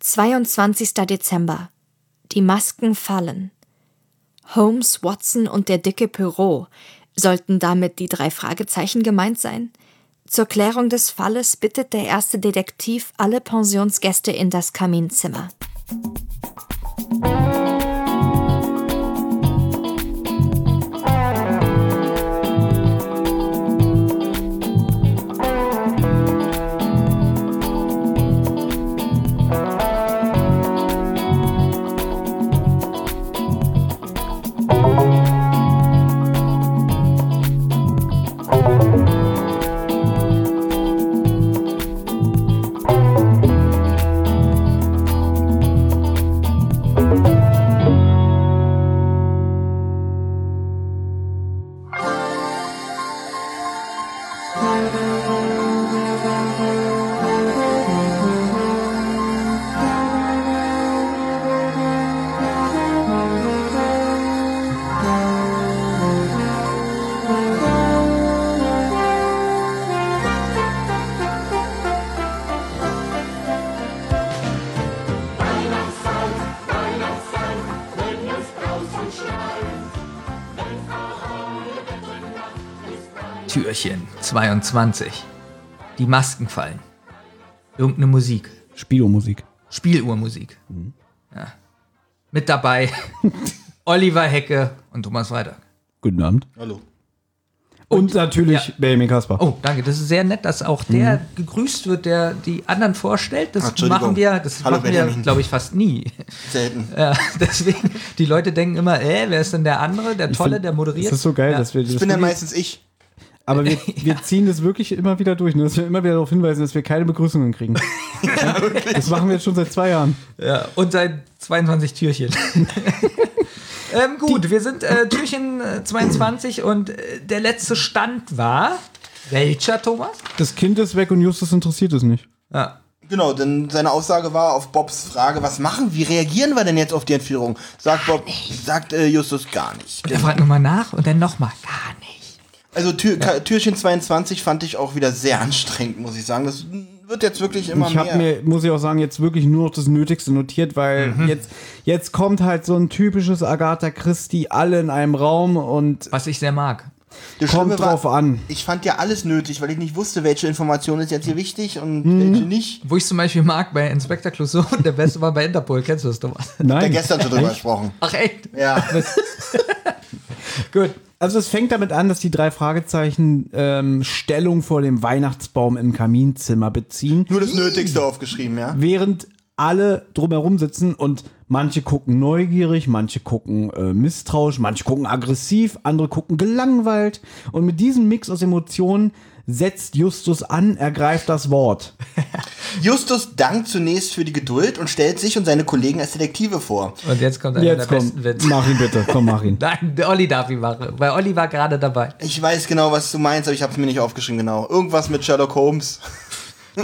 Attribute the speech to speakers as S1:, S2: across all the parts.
S1: 22. Dezember. Die Masken fallen. Holmes, Watson und der dicke Perrault. Sollten damit die drei Fragezeichen gemeint sein? Zur Klärung des Falles bittet der erste Detektiv alle Pensionsgäste in das Kaminzimmer.
S2: Türchen 22. Die Masken fallen. Irgendeine Musik.
S3: Spielomusik.
S2: Spieluhrmusik. Ja. Mit dabei Oliver Hecke und Thomas Freitag.
S3: Guten Abend.
S4: Hallo.
S3: Und, natürlich
S2: ja.
S3: Benjamin Kasper.
S2: Oh, danke. Das ist sehr nett, dass auch der gegrüßt wird, der die anderen vorstellt. Das
S4: Ach,
S2: machen wir, das
S4: Hallo,
S2: machen wir,
S4: Benjamin.
S2: glaube ich, fast nie.
S4: Selten.
S2: Ja, deswegen, die Leute denken immer, äh, wer ist denn der andere, der Tolle,
S3: find,
S2: der moderiert?
S3: Das ist so geil,
S2: Ja.
S3: dass wir das
S4: Ich bin ja meistens ich.
S3: Aber wir, wir ziehen das wirklich immer wieder durch, ne? dass wir immer wieder darauf hinweisen, dass wir keine Begrüßungen kriegen. das machen wir jetzt schon seit zwei Jahren.
S2: Ja, und seit 22 Türchen. ähm, gut, wir sind äh, Türchen äh, 22 und äh, der letzte Stand war. Welcher, Thomas?
S3: Das Kind ist weg und Justus interessiert es nicht.
S2: Ja.
S4: Genau, denn seine Aussage war auf Bobs Frage, was machen, wie reagieren wir denn jetzt auf die Entführung? Sagt Bob, sagt äh, Justus gar nicht.
S2: Und er fragt nochmal nach und dann nochmal. Gar nicht.
S4: Also Tür, Ka- Türchen 22 fand ich auch wieder sehr anstrengend, muss ich sagen. Das wird jetzt wirklich immer
S3: ich
S4: mehr.
S3: habe mir, muss ich auch sagen, jetzt wirklich nur noch das Nötigste notiert, weil jetzt, jetzt kommt halt so ein typisches Agatha Christie, alle in einem Raum und
S2: Was ich sehr mag.
S4: das
S3: kommt
S4: Schlimme war,
S3: drauf an.
S4: Ich fand ja alles nötig, weil ich nicht wusste, welche Information ist jetzt hier wichtig und
S3: Mhm.
S4: welche nicht.
S2: Wo ich zum Beispiel mag bei Inspector Clouseau und der Beste war bei Interpol. Kennst du das, Thomas?
S4: Da
S3: Nein.
S4: gestern schon drüber gesprochen.
S2: Ach, echt?
S4: Ja.
S2: Gut.
S3: Also es fängt damit an, dass die drei Fragezeichen ähm, Stellung vor dem Weihnachtsbaum im Kaminzimmer beziehen,
S4: Nur das Nötigste aufgeschrieben, ja.
S3: während alle drumherum sitzen und manche gucken neugierig, manche gucken äh, misstrauisch, manche gucken aggressiv, andere gucken gelangweilt. Und mit diesem Mix aus Emotionen setzt Justus an, ergreift das Wort.
S4: Justus dankt zunächst für die Geduld und stellt sich und seine Kollegen als Detektive vor.
S2: Und jetzt kommt einer
S3: Jetzt
S2: der
S3: komm,
S2: besten Witze.
S3: mach ihn bitte, komm, mach ihn.
S2: Nein, der Olli darf ihn machen, weil Olli war gerade dabei.
S4: Ich weiß genau, was du meinst, aber ich habe es mir nicht aufgeschrieben, genau. Irgendwas mit Sherlock Holmes.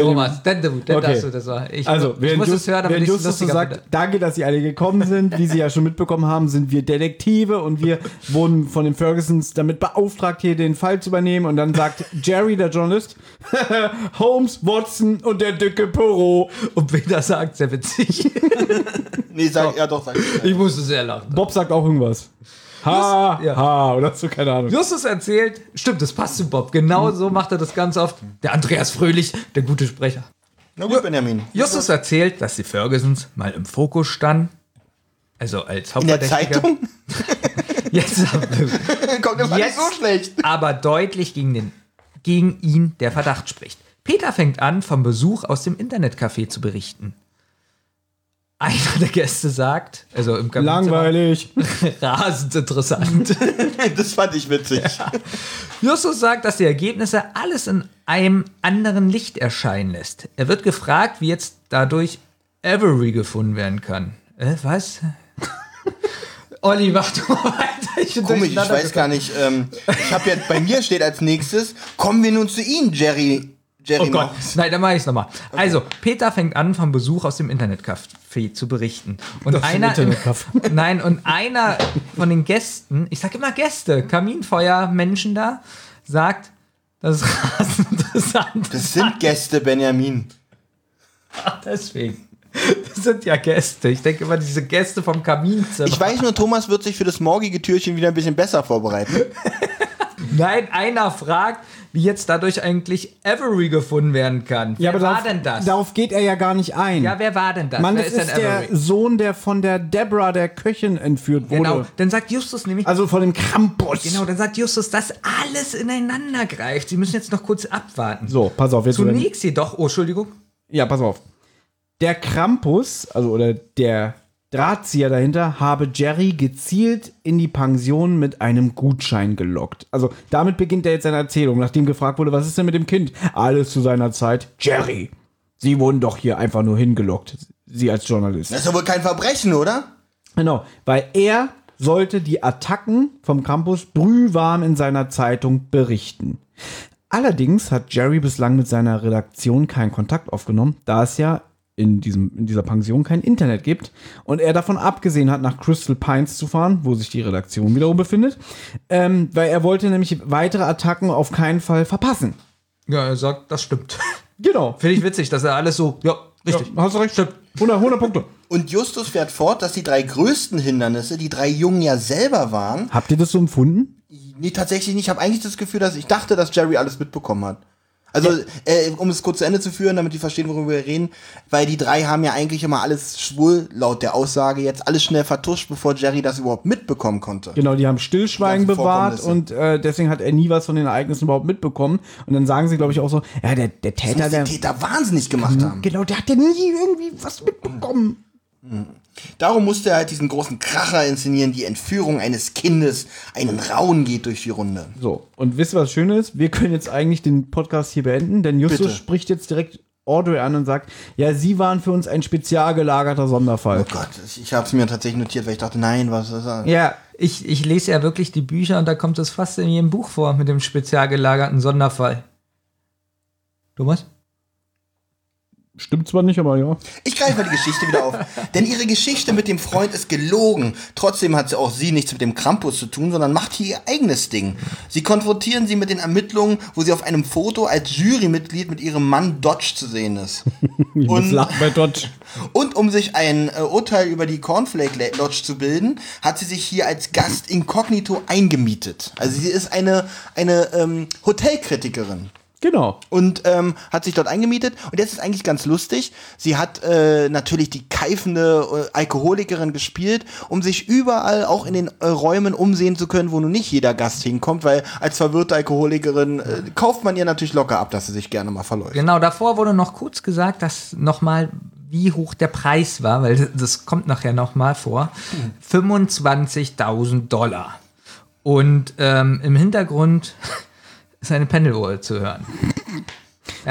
S2: Thomas, dann du, dann
S3: Okay.
S2: darfst du das machen. Ich,
S3: Also,
S2: ich muss
S3: Just,
S2: es hören, damit ich es
S3: Justus so
S2: lustiger
S3: sagt,
S2: finde.
S3: danke, dass Sie alle gekommen sind. Wie Sie ja schon mitbekommen haben, sind wir Detektive und wir wurden von den Fergusons damit beauftragt, hier den Fall zu übernehmen. Und dann sagt Jerry, der Journalist, Holmes, Watson und der dicke Perot.
S2: Und wer das sagt, sehr witzig.
S4: Nee, sag, ja doch, sag ich.
S2: Ich musste sehr lachen.
S3: Bob sagt auch irgendwas. Ha,
S2: ja.
S3: ha, oder so, keine Ahnung.
S2: Justus erzählt, stimmt, das passt zu Bob. Genau so macht er das ganz oft. Der Andreas Fröhlich, der gute Sprecher.
S4: Na gut, Benjamin.
S2: Justus erzählt, dass die Fergusons mal im Fokus standen. Also als
S4: In der
S2: Hauptverdächtiger.
S4: Zeitung?
S2: Jetzt,
S4: Kommt immer nicht
S2: Jetzt-
S4: so schlecht.
S2: aber deutlich gegen, den, gegen ihn der Verdacht spricht. Peter fängt an, vom Besuch aus dem Internetcafé zu berichten. Einer der Gäste sagt, also im Kaminzimmer,
S3: Langweilig.
S2: rasend interessant.
S4: Das fand ich witzig.
S2: Justus sagt, dass die Ergebnisse alles in einem anderen Licht erscheinen lässt. Er wird gefragt, wie jetzt dadurch Avery gefunden werden kann. Äh, was? Olli, mach du mal weiter. Ich bin
S4: Komisch, ich weiß gar nicht. Ähm, ich habe jetzt, bei mir steht als nächstes, kommen wir nun zu Ihnen, Jerry. Jerry
S2: Oh Gott, nein, dann mache ich es nochmal. Also, Peter fängt an, vom Besuch aus dem Internetcafé zu berichten. Und
S3: dem
S2: einer,
S3: Internetcafé.
S2: nein, und einer von den Gästen, ich sage immer Gäste, Kaminfeuermenschen da, sagt, das ist rasend interessant.
S4: Das sind Gäste, Benjamin.
S2: Ach, deswegen. Das sind ja Gäste. Ich denke immer, diese Gäste vom Kaminzimmer.
S4: Ich weiß nur, Thomas wird sich für das morgige Türchen wieder ein bisschen besser vorbereiten.
S2: Nein, einer fragt, wie jetzt dadurch eigentlich Avery gefunden werden kann. Wer war
S3: darauf,
S2: denn das?
S3: Darauf geht er ja gar nicht ein.
S2: ja, wer war denn das?
S3: Mann,
S2: wer
S3: das ist, der
S2: Avery?
S3: Sohn, der von der Deborah, der Köchin, entführt wurde.
S2: Genau, dann sagt Justus nämlich,
S3: Also von dem Krampus.
S2: genau, dann sagt Justus, dass alles ineinander greift. Sie müssen jetzt noch kurz abwarten.
S3: So, pass auf. Jetzt
S2: Zunächst jedoch, oh, Entschuldigung,
S3: Ja, pass auf. Der Krampus, also oder der Drahtzieher dahinter, habe Jerry gezielt in die Pension mit einem Gutschein gelockt. Also damit beginnt er jetzt seine Erzählung, nachdem gefragt wurde, was ist denn mit dem Kind? Alles zu seiner Zeit. Jerry, Sie wurden doch hier einfach nur hingelockt. Sie als Journalist.
S4: Das ist ja wohl kein Verbrechen, oder?
S3: Genau, weil er sollte die Attacken vom Campus brühwarm in seiner Zeitung berichten. Allerdings hat Jerry bislang mit seiner Redaktion keinen Kontakt aufgenommen, da es ja in, diesem, in dieser Pension kein Internet gibt und er davon abgesehen hat, nach Crystal Pines zu fahren, wo sich die Redaktion wiederum befindet, ähm, weil er wollte nämlich weitere Attacken auf keinen Fall verpassen.
S2: ja, er sagt, das stimmt.
S3: Genau.
S2: Finde ich witzig, dass er alles so, ja, richtig.
S3: Ja, hast du recht. Stimmt. 100, 100 Punkte.
S4: Und Justus fährt fort, dass die drei größten Hindernisse die drei Jungen ja selber waren.
S3: Habt ihr das so empfunden?
S4: Nee, tatsächlich nicht. Ich habe eigentlich das Gefühl, dass ich dachte, dass Jerry alles mitbekommen hat. Also, äh, um es kurz zu Ende zu führen, damit die verstehen, worüber wir reden, weil die drei haben ja eigentlich immer alles schwul, laut der Aussage, jetzt alles schnell vertuscht, bevor Jerry das überhaupt mitbekommen konnte.
S3: Genau, die haben Stillschweigen
S4: Die
S3: bewahrt und äh, deswegen hat er nie was von den Ereignissen überhaupt mitbekommen. Und dann sagen sie, glaube ich, auch so, ja, der, der Täter, der.
S4: die Täter wahnsinnig gemacht haben.
S3: Genau, der hat ja nie irgendwie was mitbekommen.
S4: Darum musste er halt diesen großen Kracher inszenieren, die Entführung eines Kindes. Einen Rauen geht durch die Runde.
S3: So, und wisst ihr, was schön ist? Wir können jetzt eigentlich den Podcast hier beenden, denn Justus
S4: Bitte.
S3: spricht jetzt direkt Audrey an und sagt, ja, sie waren für uns ein spezial gelagerter Sonderfall.
S4: Oh Gott, ich, habe es mir tatsächlich notiert, weil ich dachte, nein, was ist das?
S2: Ja, ich, ich lese ja wirklich die Bücher und da kommt es fast in jedem Buch vor mit dem spezial gelagerten Sonderfall. Thomas?
S3: Stimmt zwar nicht, aber ja.
S4: Ich greife mal die Geschichte wieder auf. Denn ihre Geschichte mit dem Freund ist gelogen. Trotzdem hat sie auch sie nichts mit dem Krampus zu tun, sondern macht hier ihr eigenes Ding. Sie konfrontieren sie mit den Ermittlungen, wo sie auf einem Foto als Jurymitglied mit ihrem Mann Dodge zu sehen ist.
S3: Ich
S4: Und-
S3: lachen bei Dodge.
S4: Und um sich ein äh, Urteil über die Cornflake Lodge zu bilden, hat sie sich hier als Gast inkognito eingemietet. Also sie ist eine, eine ähm, Hotelkritikerin
S3: Genau.
S4: und ähm, hat sich dort eingemietet. Und jetzt ist eigentlich ganz lustig. Sie hat äh, natürlich die keifende äh, Alkoholikerin gespielt, um sich überall auch in den äh, Räumen umsehen zu können, wo nun nicht jeder Gast hinkommt, weil als verwirrte Alkoholikerin äh, kauft man ihr natürlich locker ab, dass sie sich gerne mal verläuft.
S2: Genau, davor wurde noch kurz gesagt, dass nochmal, wie hoch der Preis war, weil das kommt nachher nochmal vor. 25.000 Dollar. Und ähm, im Hintergrund ist eine Pendeluhr zu hören.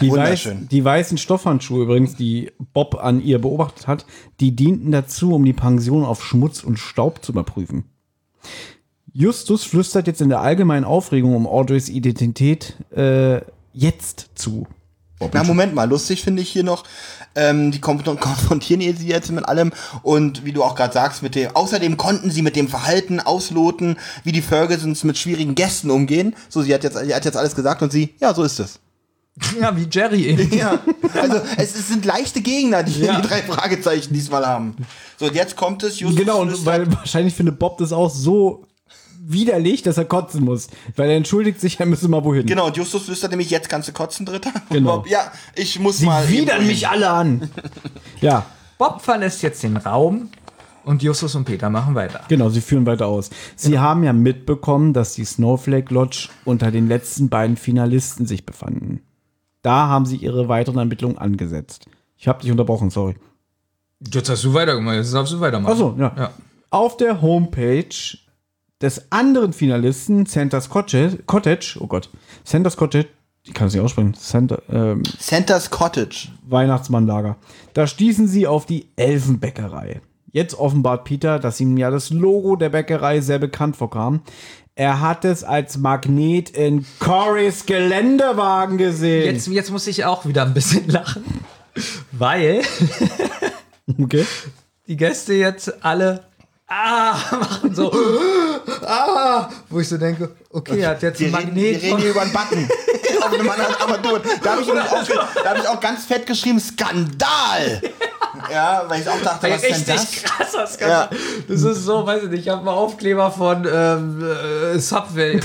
S3: Die, weiß, die weißen Stoffhandschuhe übrigens, die Bob an ihr beobachtet hat, die dienten dazu, um die Pension auf Schmutz und Staub zu überprüfen. Justus flüstert jetzt in der allgemeinen Aufregung um Audreys Identität äh, jetzt zu.
S4: Na, Moment mal, lustig finde ich hier noch, ähm, die konf- konfrontieren sie jetzt mit allem und wie du auch gerade sagst, mit dem, außerdem konnten sie mit dem Verhalten ausloten, wie die Fergusons mit schwierigen Gästen umgehen. So, sie hat jetzt, sie hat jetzt alles gesagt und sie, ja, so ist es.
S2: Ja, wie Jerry eben.
S4: Ja, also es, es sind leichte Gegner, die
S3: Ja.
S4: die drei Fragezeichen diesmal haben. So, und jetzt kommt es, Justus
S3: Genau, weil wahrscheinlich findet Bob das auch so widerlich, dass er kotzen muss. Weil er entschuldigt sich, er müsse mal wohin.
S4: Genau, und Justus flüstert nämlich, jetzt kannst du kotzen, Dritter.
S3: Genau.
S4: Bob, ja, ich muss
S3: Sie
S4: mal. eben
S3: widern mich alle an. Ja,
S2: Bob verlässt jetzt den Raum und Justus und Peter machen weiter.
S3: Genau, sie führen weiter aus. Sie haben ja mitbekommen, dass die Snowflake Lodge unter den letzten beiden Finalisten sich befanden. Da haben sie ihre weiteren Ermittlungen angesetzt. Ich habe dich unterbrochen, sorry.
S2: Jetzt hast du weitergemacht, jetzt darfst du weitermachen.
S3: Achso, ja.
S2: Ja.
S3: Auf der Homepage des anderen Finalisten, Santa's Cottage, Cottage oh Gott, Santa's Cottage, ich kann es nicht aussprechen, Santa, ähm,
S4: Santa's Cottage.
S3: Weihnachtsmannlager. Da stießen sie auf die Elfenbäckerei. Jetzt offenbart Peter, dass ihm ja das Logo der Bäckerei sehr bekannt vorkam. Er hat es als Magnet in Corys Geländewagen gesehen.
S2: Jetzt, jetzt muss ich auch wieder ein bisschen lachen, weil
S3: okay.
S2: die Gäste jetzt alle ah machen so ah, wo ich so denke, okay, er hat jetzt
S4: Wir
S2: ein
S4: reden, wir
S2: Magnet.
S4: reden hier über einen Button. auf einem anderen Armatur. Da habe ich, hab ich auch ganz fett geschrieben, Skandal. Ja, weil ich auch dachte, was ist denn das?
S2: Richtig krasser Skandal. Das ist so, weiß ich nicht, ich habe einen Aufkleber von ähm, äh, Subway im.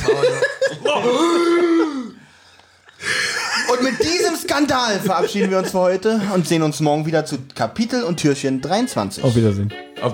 S4: Und mit diesem Skandal verabschieden wir uns für heute und sehen uns morgen wieder zu Kapitel und Türchen 23.
S3: Auf Wiedersehen.
S2: Auf-